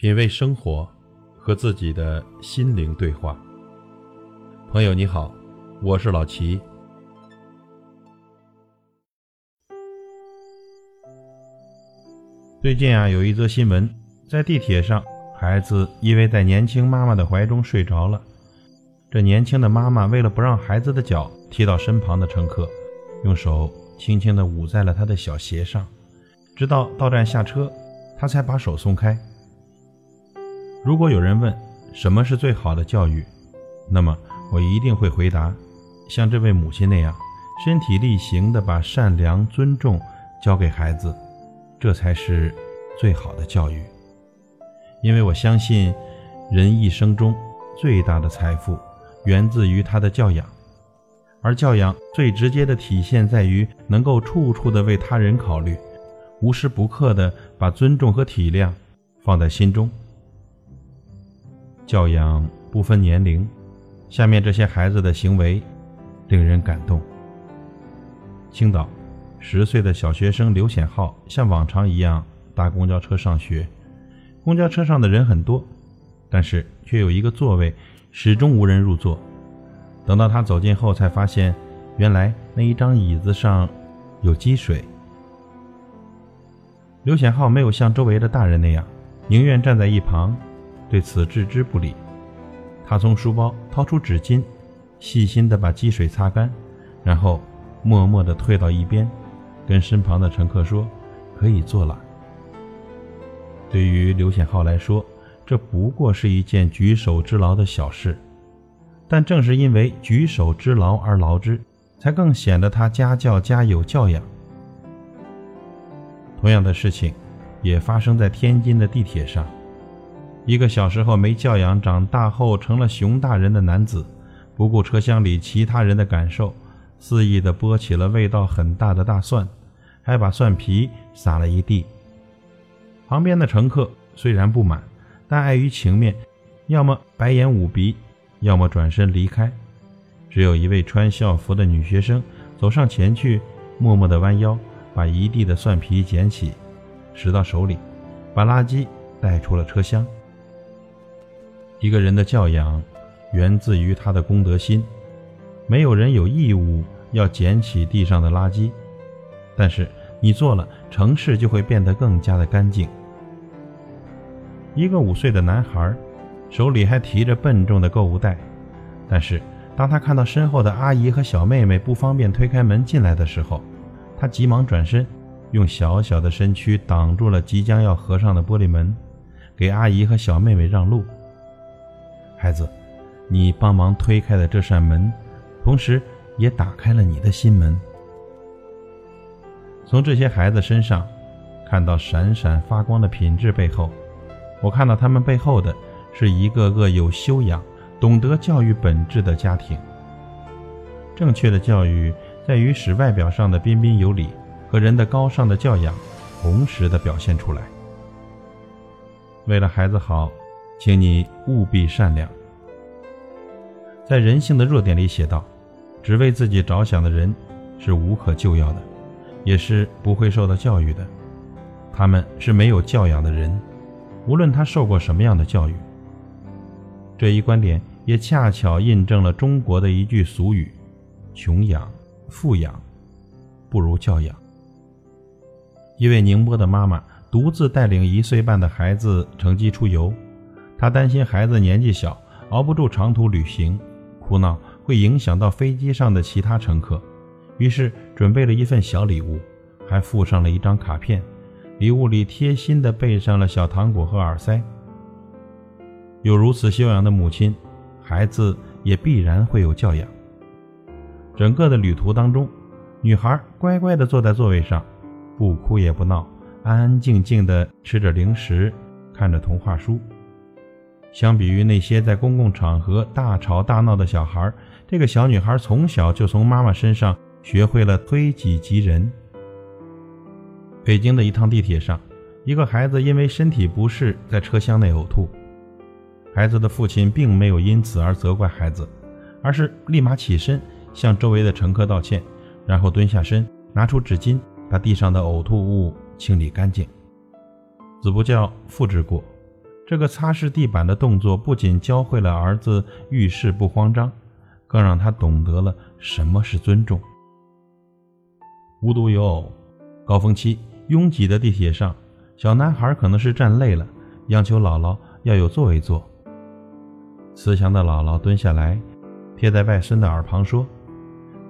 品味生活，和自己的心灵对话。朋友你好，我是老齐。最近啊，有一则新闻，在地铁上，孩子依偎在年轻妈妈的怀中睡着了。这年轻的妈妈为了不让孩子的脚踢到身旁的乘客，用手轻轻地捂在了他的小鞋上，直到到站下车，她才把手松开。如果有人问什么是最好的教育，那么我一定会回答，像这位母亲那样，身体力行地把善良、尊重教给孩子，这才是最好的教育。因为我相信，人一生中最大的财富源自于他的教养，而教养最直接的体现在于能够处处的为他人考虑，无时不刻的把尊重和体谅放在心中。教养不分年龄，下面这些孩子的行为令人感动。青岛十岁的小学生刘显浩像往常一样搭公交车上学，公交车上的人很多，但是却有一个座位始终无人入座。等到他走近后，才发现原来那一张椅子上有积水。刘显浩没有像周围的大人那样，宁愿站在一旁。对此置之不理，他从书包掏出纸巾，细心地把积水擦干，然后默默地退到一边，跟身旁的乘客说：“可以坐了。”对于刘显浩来说，这不过是一件举手之劳的小事，但正是因为举手之劳而劳之，才更显得他家教家有教养。同样的事情，也发生在天津的地铁上。一个小时候没教养，长大后成了熊大人的男子，不顾车厢里其他人的感受，肆意地剥起了味道很大的大蒜，还把蒜皮撒了一地。旁边的乘客虽然不满，但碍于情面，要么白眼捂鼻，要么转身离开。只有一位穿校服的女学生走上前去，默默地弯腰，把一地的蒜皮捡起，拾到手里，把垃圾带出了车厢。一个人的教养，源自于他的公德心。没有人有义务要捡起地上的垃圾，但是你做了，城市就会变得更加的干净。一个五岁的男孩，手里还提着笨重的购物袋，但是当他看到身后的阿姨和小妹妹不方便推开门进来的时候，他急忙转身，用小小的身躯挡住了即将要合上的玻璃门，给阿姨和小妹妹让路。孩子，你帮忙推开了这扇门，同时也打开了你的心门。从这些孩子身上看到闪闪发光的品质背后，我看到他们背后的是一个个有修养、懂得教育本质的家庭。正确的教育在于使外表上的彬彬有礼和人的高尚的教养同时的表现出来。为了孩子好。请你务必善良。在人性的弱点里写道：“只为自己着想的人是无可救药的，也是不会受到教育的。他们是没有教养的人，无论他受过什么样的教育。”这一观点也恰巧印证了中国的一句俗语：“穷养、富养，不如教养。”一位宁波的妈妈独自带领一岁半的孩子乘机出游。他担心孩子年纪小，熬不住长途旅行，哭闹会影响到飞机上的其他乘客，于是准备了一份小礼物，还附上了一张卡片，礼物里贴心地备上了小糖果和耳塞。有如此修养的母亲，孩子也必然会有教养。整个的旅途当中，女孩乖乖地坐在座位上，不哭也不闹，安安静静地吃着零食，看着童话书。相比于那些在公共场合大吵大闹的小孩，这个小女孩从小就从妈妈身上学会了推己及人。北京的一趟地铁上，一个孩子因为身体不适在车厢内呕吐，孩子的父亲并没有因此而责怪孩子，而是立马起身向周围的乘客道歉，然后蹲下身拿出纸巾把地上的呕吐物清理干净。子不教，父之过。这个擦拭地板的动作不仅教会了儿子遇事不慌张，更让他懂得了什么是尊重。无独有偶，高峰期拥挤的地铁上，小男孩可能是站累了，央求姥姥要有座位坐。慈祥的姥姥蹲下来，贴在外孙的耳旁说：“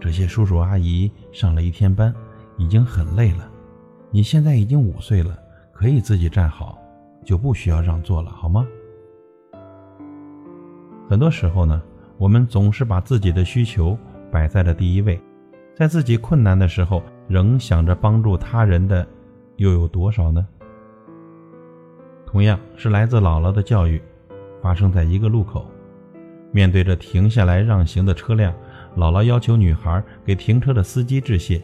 这些叔叔阿姨上了一天班，已经很累了。你现在已经五岁了，可以自己站好，就不需要让座了，好吗？”很多时候呢，我们总是把自己的需求摆在了第一位，在自己困难的时候，仍想着帮助他人的，又有多少呢？同样是来自姥姥的教育。发生在一个路口，面对着停下来让行的车辆，姥姥要求女孩给停车的司机致谢。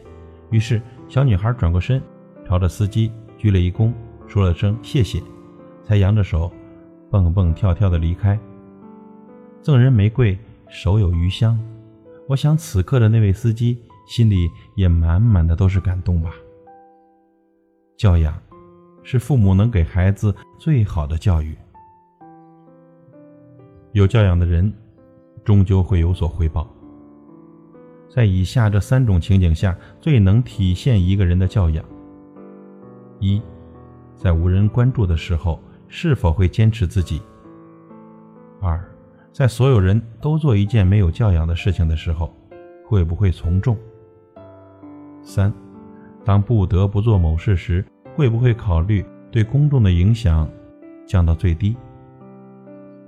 于是，小女孩转过身，朝着司机鞠了一躬，说了声谢谢，才扬着手，蹦蹦跳跳的离开。赠人玫瑰，手有余香。我想，此刻的那位司机心里也满满的都是感动吧。教养，是父母能给孩子最好的教育。有教养的人，终究会有所回报。在以下这三种情景下，最能体现一个人的教养：一，在无人关注的时候，是否会坚持自己；二，在所有人都做一件没有教养的事情的时候，会不会从众；三，当不得不做某事时，会不会考虑对公众的影响降到最低。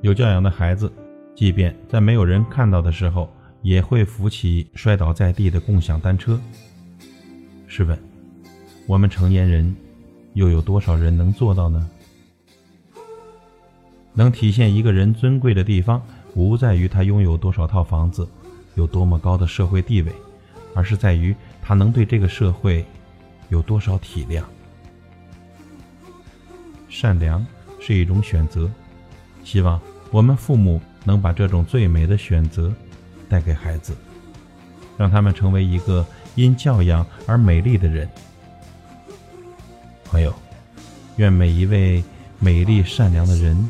有教养的孩子，即便在没有人看到的时候，也会扶起摔倒在地的共享单车。试问，我们成年人，又有多少人能做到呢？能体现一个人尊贵的地方，不在于他拥有多少套房子，有多么高的社会地位，而是在于他能对这个社会有多少体谅。善良是一种选择。希望我们父母能把这种最美的选择带给孩子，让他们成为一个因教养而美丽的人。朋友，愿每一位美丽善良的人